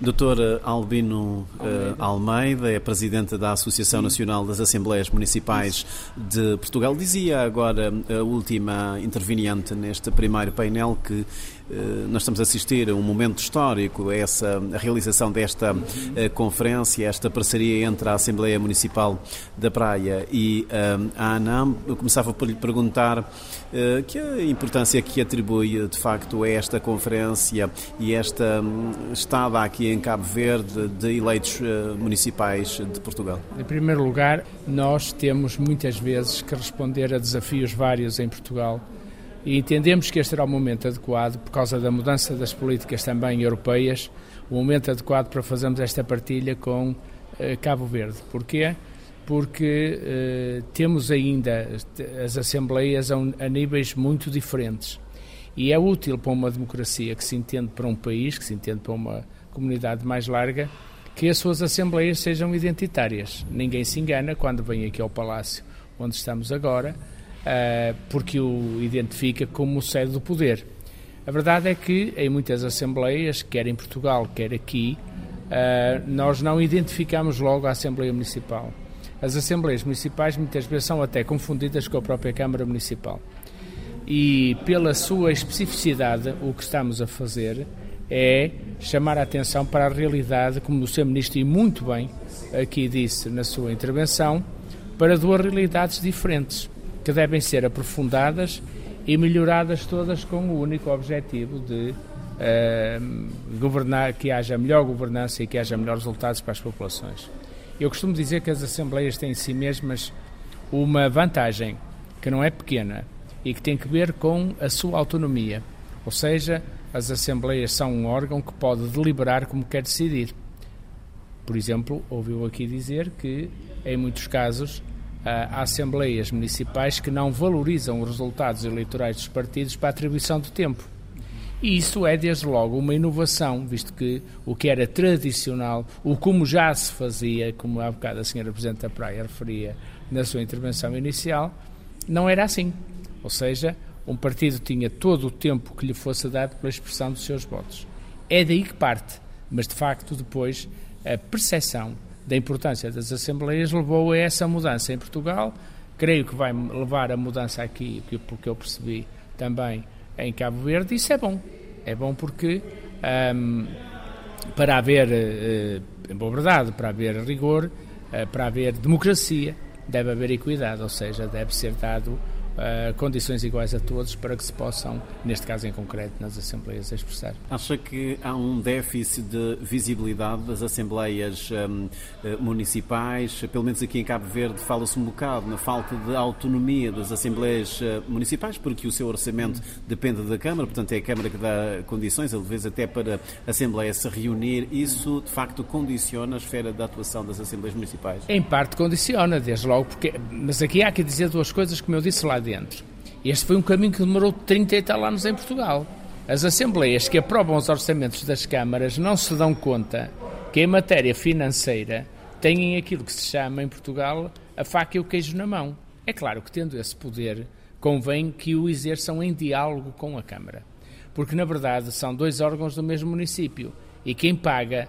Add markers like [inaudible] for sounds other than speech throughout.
Doutor Albino Almeida. Almeida é presidente da Associação Nacional das Assembleias Municipais de Portugal. Dizia agora a última interveniente neste primeiro painel que nós estamos a assistir a um momento histórico, a essa a realização desta uh, conferência, esta parceria entre a Assembleia Municipal da Praia e uh, a ANAM. Eu começava por lhe perguntar que a importância que atribui de facto a esta conferência e esta um, estada aqui em Cabo Verde de eleitos municipais de Portugal. Em primeiro lugar, nós temos muitas vezes que responder a desafios vários em Portugal e entendemos que este era o momento adequado, por causa da mudança das políticas também europeias, o momento adequado para fazermos esta partilha com eh, Cabo Verde. Porquê? Porque eh, temos ainda as assembleias a, a níveis muito diferentes. E é útil para uma democracia que se entende para um país, que se entende para uma comunidade mais larga, que as suas assembleias sejam identitárias. Ninguém se engana quando vem aqui ao Palácio onde estamos agora porque o identifica como sede do poder. A verdade é que em muitas assembleias, quer em Portugal, quer aqui, uh, nós não identificamos logo a Assembleia Municipal. As Assembleias Municipais muitas vezes são até confundidas com a própria Câmara Municipal. E pela sua especificidade, o que estamos a fazer é chamar a atenção para a realidade, como o Sr. Ministro e muito bem aqui disse na sua intervenção, para duas realidades diferentes que devem ser aprofundadas e melhoradas todas com o único objetivo de uh, governar, que haja melhor governança e que haja melhores resultados para as populações. Eu costumo dizer que as assembleias têm em si mesmas uma vantagem que não é pequena e que tem que ver com a sua autonomia. Ou seja, as assembleias são um órgão que pode deliberar como quer decidir. Por exemplo, ouviu aqui dizer que, em muitos casos, a assembleias municipais que não valorizam os resultados eleitorais dos partidos para a atribuição de tempo. E isso é, desde logo, uma inovação, visto que o que era tradicional, o como já se fazia, como há bocado a senhora Presidente da Praia referia na sua intervenção inicial, não era assim. Ou seja, um partido tinha todo o tempo que lhe fosse dado pela expressão dos seus votos. É daí que parte, mas de facto depois a percepção da importância das Assembleias levou a essa mudança em Portugal. Creio que vai levar a mudança aqui, porque eu percebi também em Cabo Verde. Isso é bom. É bom porque, um, para haver, uh, em boa verdade, para haver rigor, uh, para haver democracia, deve haver equidade, ou seja, deve ser dado uh, condições iguais a todos para que se possam, neste caso em concreto, nas Assembleias expressar. Acha que há um déficit de visibilidade das Assembleias um, eh, municipais? Pelo menos aqui em Cabo Verde fala-se um bocado na falta de autonomia das Assembleias eh, municipais, porque o seu orçamento depende da Câmara, portanto é a Câmara que dá condições, às vezes até para a Assembleia se reunir. Isso, de facto, condiciona a esfera da atuação das Assembleias municipais? Em parte condiciona, desde logo, porque, mas aqui há que dizer duas coisas, como eu disse lá dentro. Este foi um caminho que demorou 30 e tal anos em Portugal. As assembleias que aprovam os orçamentos das câmaras não se dão conta que, em matéria financeira, têm aquilo que se chama em Portugal a faca e o queijo na mão. É claro que, tendo esse poder, convém que o exerçam em diálogo com a Câmara. Porque, na verdade, são dois órgãos do mesmo município e quem paga,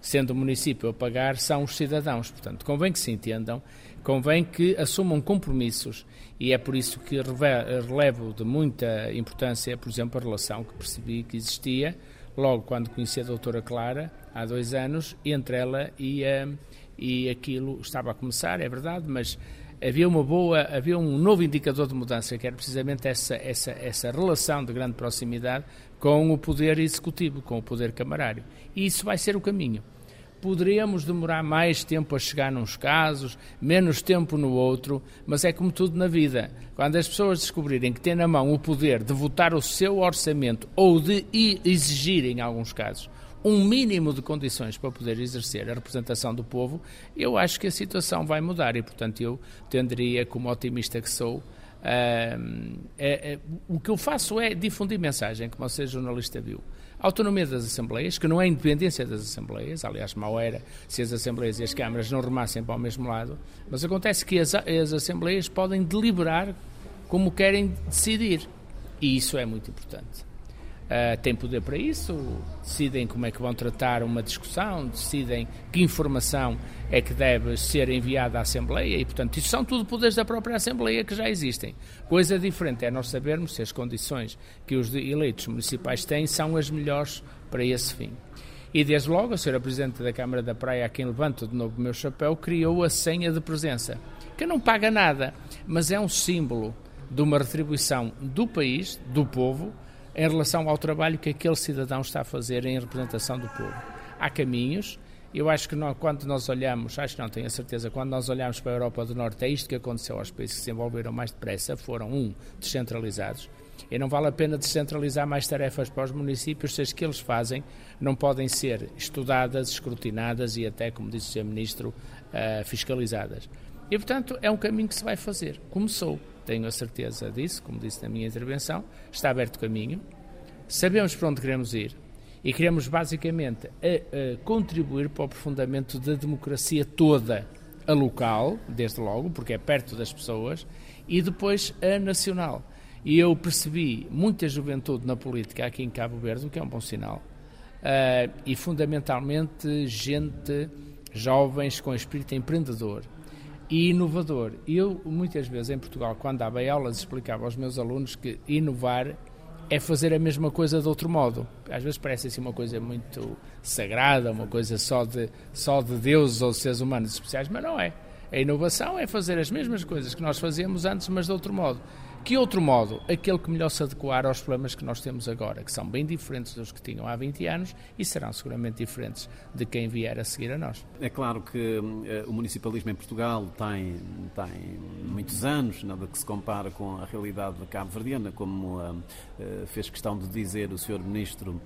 sendo o município a pagar, são os cidadãos. Portanto, convém que se entendam convém que assumam compromissos e é por isso que relevo de muita importância, por exemplo, a relação que percebi que existia logo quando conheci a doutora Clara, há dois anos, entre ela e, uh, e aquilo estava a começar, é verdade, mas havia uma boa, havia um novo indicador de mudança, que era precisamente essa, essa, essa relação de grande proximidade com o poder executivo, com o poder camarário. E isso vai ser o caminho poderíamos demorar mais tempo a chegar nos casos, menos tempo no outro, mas é como tudo na vida. Quando as pessoas descobrirem que têm na mão o poder de votar o seu orçamento ou de exigir, em alguns casos, um mínimo de condições para poder exercer a representação do povo, eu acho que a situação vai mudar e, portanto, eu tenderia, como otimista que sou, é, é, o que eu faço é difundir mensagem, como você jornalista viu. A autonomia das Assembleias, que não é independência das Assembleias, aliás, mal era se as Assembleias e as Câmaras não remassem para o mesmo lado, mas acontece que as, as Assembleias podem deliberar como querem decidir. E isso é muito importante. Uh, têm poder para isso, decidem como é que vão tratar uma discussão, decidem que informação é que deve ser enviada à Assembleia e, portanto, isso são tudo poderes da própria Assembleia que já existem. Coisa diferente é nós sabermos se as condições que os eleitos municipais têm são as melhores para esse fim. E desde logo, a senhora Presidente da Câmara da Praia, a quem levanto de novo o meu chapéu, criou a senha de presença, que não paga nada, mas é um símbolo de uma retribuição do país, do povo, em relação ao trabalho que aquele cidadão está a fazer em representação do povo. Há caminhos, eu acho que quando nós olhamos, acho que não tenho a certeza, quando nós olhamos para a Europa do Norte, é isto que aconteceu aos países que se envolveram mais depressa, foram, um, descentralizados, e não vale a pena descentralizar mais tarefas para os municípios se as que eles fazem não podem ser estudadas, escrutinadas e até, como disse o Sr. Ministro, uh, fiscalizadas. E, portanto, é um caminho que se vai fazer. Começou tenho a certeza disso, como disse na minha intervenção, está aberto o caminho, sabemos para onde queremos ir e queremos basicamente a, a contribuir para o aprofundamento da democracia toda, a local, desde logo, porque é perto das pessoas, e depois a nacional. E eu percebi muita juventude na política aqui em Cabo Verde, o que é um bom sinal, uh, e fundamentalmente gente, jovens com espírito empreendedor, e inovador. Eu, muitas vezes em Portugal, quando dava aulas, explicava aos meus alunos que inovar é fazer a mesma coisa de outro modo. Às vezes parece assim uma coisa muito sagrada, uma coisa só de, só de deuses ou seres humanos especiais, mas não é. A inovação é fazer as mesmas coisas que nós fazíamos antes, mas de outro modo. Que outro modo? Aquele que melhor se adequar aos problemas que nós temos agora, que são bem diferentes dos que tinham há 20 anos e serão seguramente diferentes de quem vier a seguir a nós. É claro que uh, o municipalismo em Portugal tem, tem muitos anos, nada que se compara com a realidade de cabo-verdiana, como uh, uh, fez questão de dizer o Sr. Ministro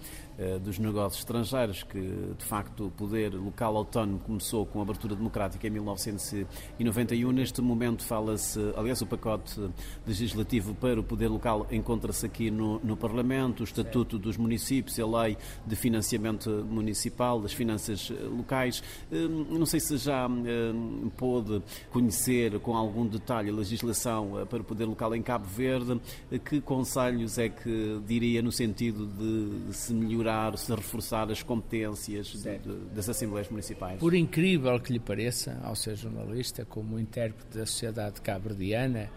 dos Negócios Estrangeiros, que de facto o poder local autónomo começou com a abertura democrática em 1991. Neste momento fala-se, aliás, o pacote legislativo legislativo para o poder local encontra-se aqui no, no Parlamento, o Estatuto dos Municípios, a Lei de Financiamento Municipal, das Finanças eh, Locais. Hum, não sei se já hum, pôde conhecer com algum detalhe a legislação eh, para o poder local em Cabo Verde. Que conselhos é que diria no sentido de se melhorar, se reforçar as competências de, de, das Assembleias Municipais? Por incrível que lhe pareça, ao ser jornalista, como intérprete da sociedade cabo-verdiana,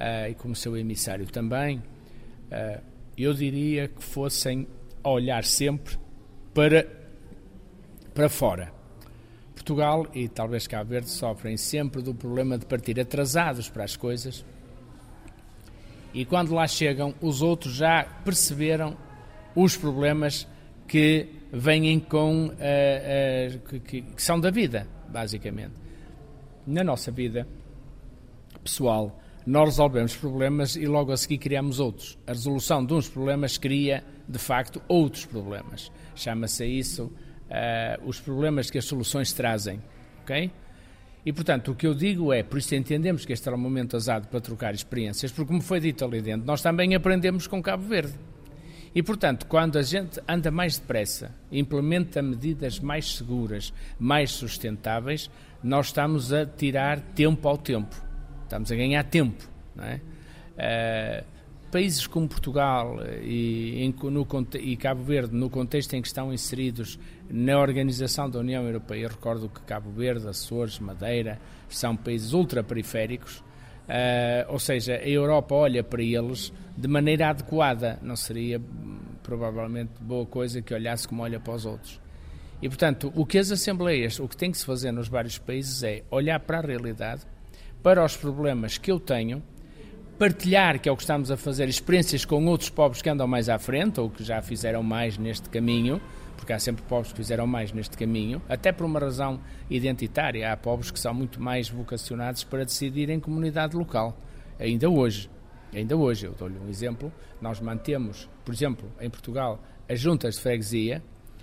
uh, e como seu emissário também, uh, eu diria que fossem olhar sempre para, para fora. Portugal e talvez Cabo Verde sofrem sempre do problema de partir atrasados para as coisas e quando lá chegam, os outros já perceberam os problemas que vêm com. Uh, uh, que, que, são da vida, basicamente. Na nossa vida pessoal, nós resolvemos problemas e logo a seguir criamos outros. A resolução de uns problemas cria, de facto, outros problemas. Chama-se isso uh, os problemas que as soluções trazem. ok? E, portanto, o que eu digo é, por isso entendemos que este era um momento azado para trocar experiências, porque, como foi dito ali dentro, nós também aprendemos com Cabo Verde. E, portanto, quando a gente anda mais depressa, implementa medidas mais seguras, mais sustentáveis, nós estamos a tirar tempo ao tempo. Estamos a ganhar tempo. É? Uh, países como Portugal e, em, no, e, Cabo Verde, no contexto em que estão inseridos na organização da União Europeia, eu recordo que Cabo Verde, Açores, Madeira são países ultraperiféricos, uh, ou seja, a Europa olha para eles de maneira adequada, não seria provavelmente boa coisa que olhasse como olha para os outros. E, portanto, o que as Assembleias, o que tem que se fazer nos vários países é olhar para a realidade, para os problemas que eu tenho, partilhar, que é o que estamos a fazer, experiências com outros povos que andam mais à frente ou que já fizeram mais neste caminho, porque há sempre povos que fizeram mais neste caminho, até por uma razão identitária. Há povos que são muito mais vocacionados para decidir em comunidade local, ainda hoje. Ainda hoje, eu dou-lhe um exemplo, nós mantemos, por exemplo, em Portugal, as juntas de freguesia,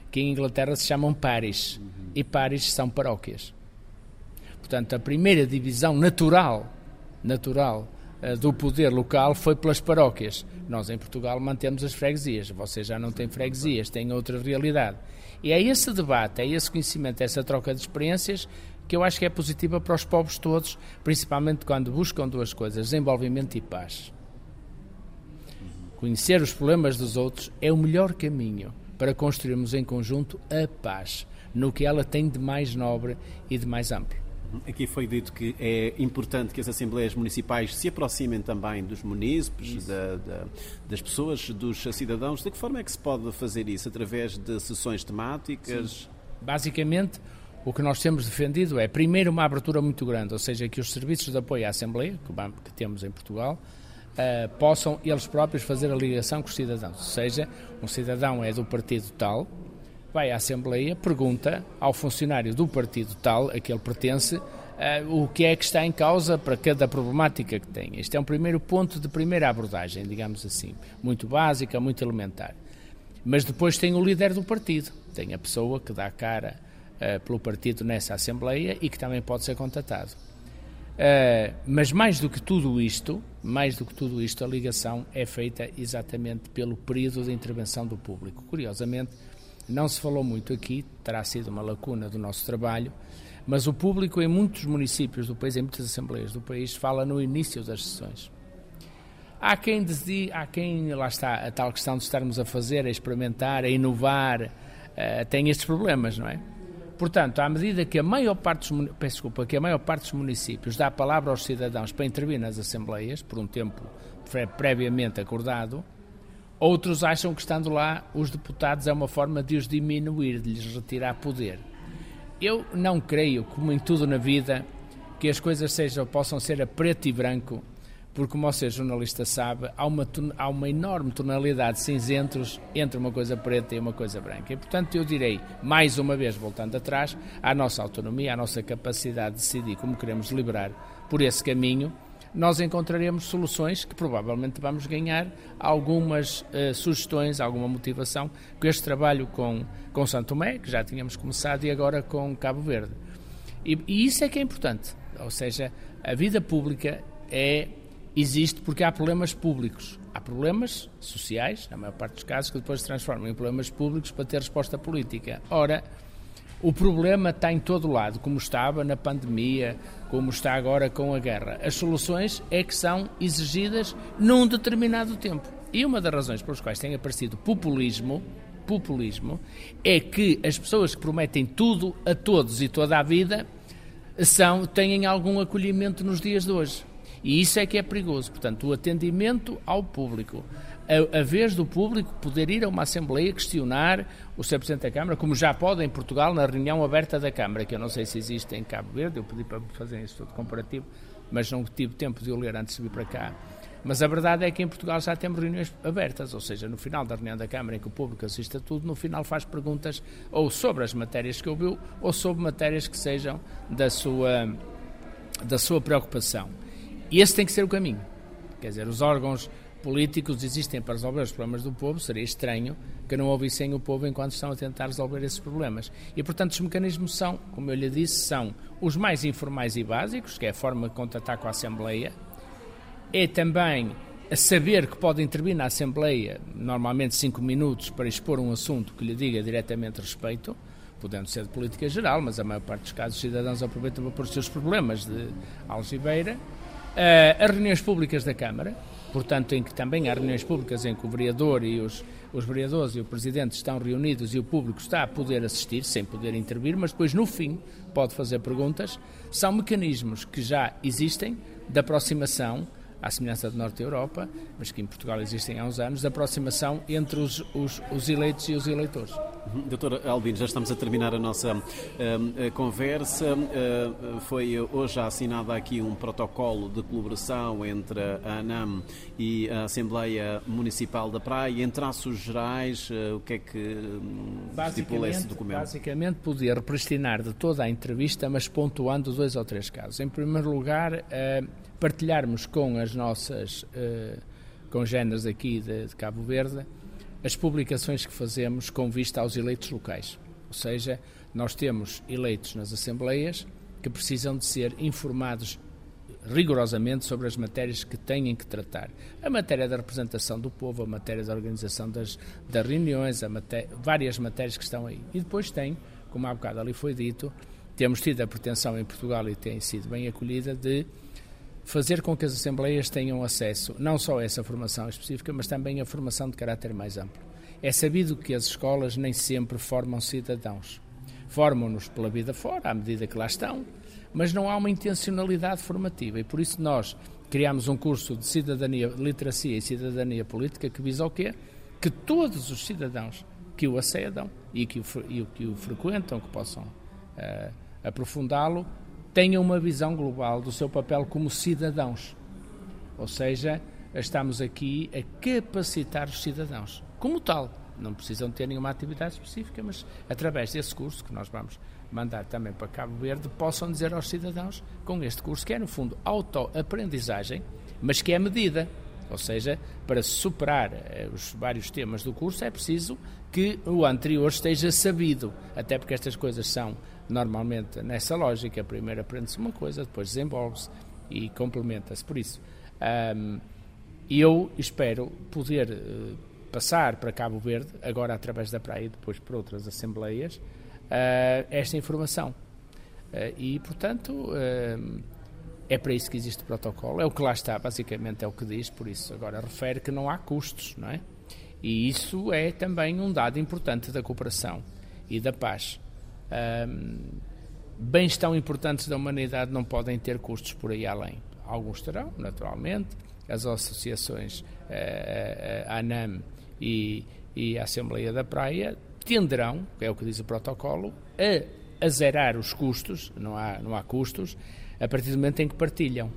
que em Inglaterra se chamam pares, e pares são paróquias. Portanto, a primeira divisão natural, natural do poder local foi pelas paróquias. Nós em Portugal mantemos as freguesias. Vocês já não têm freguesias, têm outra realidade. E é esse debate, é esse conhecimento, é essa troca de experiências que eu acho que é positiva para os povos todos, principalmente quando buscam duas coisas: desenvolvimento e paz. conhecer os problemas dos outros é o melhor caminho para construirmos em conjunto a paz, no que ela tem de mais nobre e de mais amplo. Aqui foi dito que é importante que as Assembleias Municipais se aproximem também dos munícipes, da, da, das pessoas, dos cidadãos. De que forma é que se pode fazer isso? Através de sessões temáticas? Sim. Basicamente, o que nós temos defendido é, primeiro, uma abertura muito grande, ou seja, que os serviços de apoio à Assembleia, que, temos em Portugal, uh, possam eles próprios fazer a ligação com os cidadãos. Ou seja, um cidadão é do partido tal, vai à Assembleia, pergunta ao funcionário do partido tal, a que ele pertence, uh, o que é que está em causa para cada problemática que tem. Este é um primeiro ponto de primeira abordagem, digamos assim, muito básica, muito elementar. Mas depois tem o líder do partido, tem a pessoa que dá cara uh, pelo partido nessa Assembleia e que também pode ser contatado. Uh, mas mais do que tudo isto, mais do que tudo isto, a ligação é feita exatamente pelo período de intervenção do público. Curiosamente, não se falou muito aqui, terá sido uma lacuna do nosso trabalho, mas o público em muitos municípios do país, em muitas assembleias do país, fala no início das sessões. Há quem, há quem lá está, a tal questão de estarmos a fazer, a experimentar, a inovar, uh, tem estes problemas, não é? Portanto, à medida que a maior parte dos, peço desculpa, que a maior parte dos municípios dá a palavra aos cidadãos para intervir nas assembleias, por um tempo previamente acordado, Outros acham que estando lá os deputados é uma forma de os diminuir, de lhes retirar poder. Eu não creio, como em tudo na vida, que as coisas sejam, possam ser a preto e branco, porque, como você, jornalista, sabe, há uma, há uma enorme tonalidade de cinzentos entre uma coisa preta e uma coisa branca. E, portanto, eu direi, mais uma vez, voltando atrás, à nossa autonomia, à nossa capacidade de decidir como queremos liberar por esse caminho, nós encontraremos soluções que provavelmente vamos ganhar algumas uh, sugestões, alguma motivação com este trabalho com, com Santo Tomé, que já tínhamos começado, e agora com Cabo Verde. E, e isso é que é importante, ou seja, a vida pública é existe porque há problemas públicos. Há problemas sociais, na maior parte dos casos, que depois se transformam em problemas públicos para ter resposta política. Ora, o problema está em todo lado, como estava na pandemia, como está agora com a guerra. As soluções é que são exigidas num determinado tempo. E uma das razões pelas quais tem aparecido populismo, populismo, é que as pessoas que prometem tudo a todos e toda a vida são, têm algum acolhimento nos dias de hoje. E isso é que é perigoso. Portanto, o atendimento ao público, a, a, vez do público poder ir a uma Assembleia questionar o Sr. Presidente da Câmara, como já pode em Portugal na reunião aberta da Câmara, que eu não sei se existe em Cabo Verde, eu pedi para fazer um estudo comparativo, mas não tive tempo de o ler antes de vir para cá. Mas a verdade é que em Portugal já temos reuniões abertas, ou seja, no final da reunião da Câmara em que o público assiste a tudo, no final faz perguntas ou sobre as matérias que ouviu ou sobre matérias que sejam da sua, da sua preocupação. E esse tem que ser o caminho. Quer dizer, os órgãos políticos existem para resolver os problemas do povo, seria estranho que não ouvissem o povo enquanto estão a tentar resolver esses problemas. E, portanto, os mecanismos são, como eu lhe disse, são os mais informais e básicos, que é a forma de contatar com a Assembleia, é também a saber que pode intervir na Assembleia, normalmente cinco minutos, para expor um assunto que lhe diga diretamente respeito, podendo ser de política geral, mas a maior parte dos casos os cidadãos aproveitam para pôr os seus problemas de algibeira. Uh, as reuniões públicas da Câmara, portanto, em que também há reuniões públicas em que o vereador e os, os vereadores e o presidente estão reunidos e o público está a poder assistir, sem poder intervir, mas depois, no fim, pode fazer perguntas, são mecanismos que já existem de aproximação à semelhança da Norte Europa, mas que em Portugal existem há uns anos, de aproximação entre os, os, os eleitos e os eleitores. Uhum. Doutor Albino, já estamos a terminar a nossa uh, conversa. Uh, foi hoje assinado aqui um protocolo de colaboração entre a ANAM e a Assembleia Municipal da Praia. Em traços gerais, uh, o que é que estipula esse documento? Basicamente, podia repristinar de toda a entrevista, mas pontuando dois ou três casos. Em primeiro lugar, partilharmos com as nossas uh, congêneres aqui de, de Cabo Verde as publicações que fazemos com vista aos eleitos locais. Ou seja, nós temos eleitos nas assembleias que precisam de ser informados rigorosamente sobre as matérias que têm que tratar. A matéria da representação do povo, a matéria da organização das, das reuniões, matéria, várias matérias que estão aí. E depois tem, como há bocado ali foi dito, temos tido a pretensão em Portugal e tem sido bem acolhida de fazer com que as Assembleias tenham acesso não só a essa formação específica, mas também a formação de caráter mais amplo. É sabido que as escolas nem sempre formam cidadãos. Formam-nos pela vida fora, à medida que lá estão, mas não há uma intencionalidade formativa e por isso nós criamos um curso de cidadania, literacia e cidadania política que visa o quê? Que todos os cidadãos que o acedam e que o, e que o frequentam, que possam uh, aprofundá-lo, tenham uma visão global do seu papel como cidadãos. Ou seja, estamos aqui a capacitar os cidadãos como tal. Não precisam ter nenhuma atividade específica, mas através desse curso que nós vamos mandar também para Cabo Verde, possam dizer aos cidadãos, com este curso, que é no fundo autoaprendizagem, mas que é medida. Ou seja, para superar eh, os vários temas do curso é preciso que o anterior esteja sabido, até porque estas coisas são normalmente nessa lógica. Primeiro aprende-se uma coisa, depois desenvolve-se e complementa-se. Por isso, um, eu espero poder uh, passar para Cabo Verde, agora através da praia e depois por outras assembleias, uh, esta informação. Uh, e, portanto, é para isso que existe o protocolo. É o que lá está, basicamente é o que diz, por isso agora refere que não há custos, não é? E isso é também um dado importante da cooperação e da paz. Um, bens tão importantes da humanidade não podem ter custos por aí além. Alguns terão, naturalmente. As associações, a ANAM e, e a Assembleia da Praia, tenderão, é o que diz o protocolo, a, a zerar os custos, não há, não há custos, a partir do momento em que partilham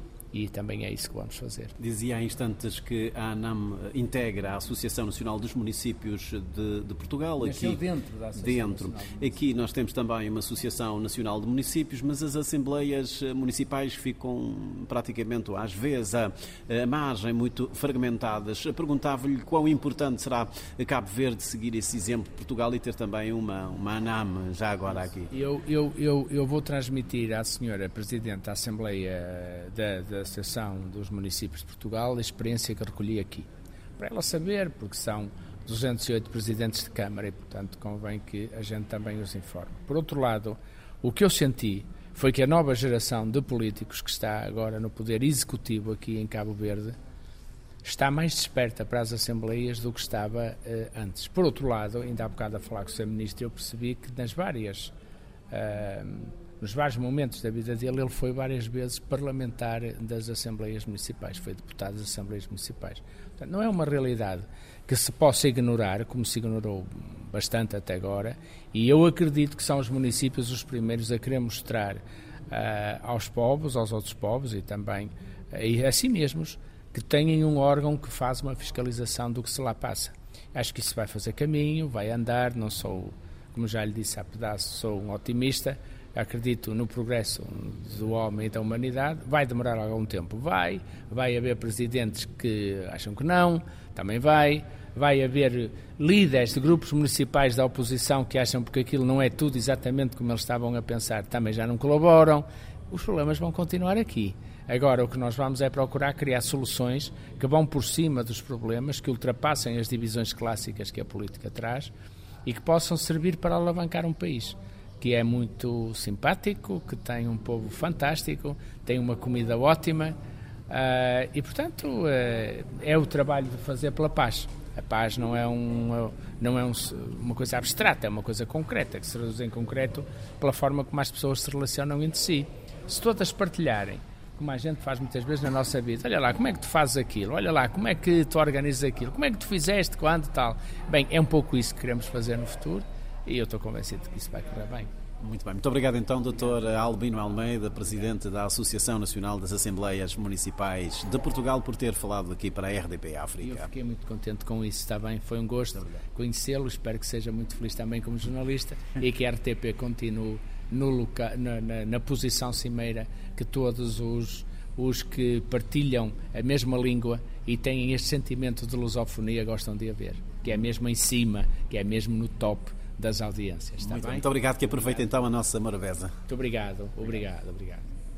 e também é isso que vamos fazer. Dizia há instantes que a ANAM integra a Associação Nacional dos Municípios de, de Portugal. Aqui dentro da Associação dentro. Aqui nós temos também uma Associação Nacional de Municípios, mas as Assembleias Municipais ficam praticamente, às vezes, a, a margem, muito fragmentadas. Perguntava-lhe quão importante será Cabo Verde seguir esse exemplo de Portugal e ter também uma, uma ANAM já agora aqui. Eu, eu, eu, eu vou transmitir à senhora Presidente da Assembleia da, da Associação dos Municípios de Portugal a experiência que recolhi aqui. Para ela saber, porque são 208 presidentes de Câmara e, portanto, convém que a gente também os informe. Por outro lado, o que eu senti foi que a nova geração de políticos que está agora no poder executivo aqui em Cabo Verde está mais desperta para as assembleias do que estava eh, antes. Por outro lado, ainda há bocado a falar com o Sr. Ministro, eu percebi que nas várias eh, nos vários momentos da vida dele, ele foi várias vezes parlamentar das Assembleias Municipais, foi deputado das Assembleias Municipais. Portanto, não é uma realidade que se possa ignorar, como se ignorou bastante até agora, e eu acredito que são os municípios os primeiros a querer mostrar uh, aos povos, aos outros povos e também uh, a si mesmos, que têm um órgão que faz uma fiscalização do que se lá passa. Acho que isso vai fazer caminho, vai andar, não sou, como já lhe disse há pedaço, sou um otimista, acredito no progresso do homem e da humanidade, vai demorar algum tempo, vai, vai haver presidentes que acham que não, também vai, vai haver líderes de grupos municipais da oposição que acham porque aquilo não é tudo exatamente como eles estavam a pensar, também já não colaboram, os problemas vão continuar aqui. Agora, o que nós vamos é procurar criar soluções que vão por cima dos problemas, que ultrapassem as divisões clássicas que a política traz e que possam servir para alavancar um país que é muito simpático, que tem um povo fantástico, tem uma comida ótima uh, e, portanto, uh, é o trabalho de fazer pela paz. A paz não é, um, não é um, uma coisa abstrata, é uma coisa concreta, que se reduz em concreto pela forma como as pessoas se relacionam entre si. Se todas partilharem, como a gente faz muitas vezes na nossa vida, olha lá, como é que tu fazes aquilo? Olha lá, como é que tu organizas aquilo? Como é que tu fizeste, quando, tal? Bem, é um pouco isso que queremos fazer no futuro e eu estou convencido que isso vai correr bem. Muito bem. Muito obrigado então, Dr. Albino Almeida, Presidente da Associação Nacional das Assembleias Municipais de Portugal, por ter falado aqui para a RDP África. Eu fiquei muito contente com isso, está bem? Foi um gosto conhecê-lo, espero que seja muito feliz também como jornalista [laughs] e que a RTP continue no loca, na, na, na posição cimeira que todos os, os que partilham a mesma língua e têm este sentimento de lusofonia gostam de haver, que é mesmo em cima, que é mesmo no top das audiências. Está muito, muito obrigado, que aproveite então a nossa Morabeza. Muito obrigado, obrigado, obrigado.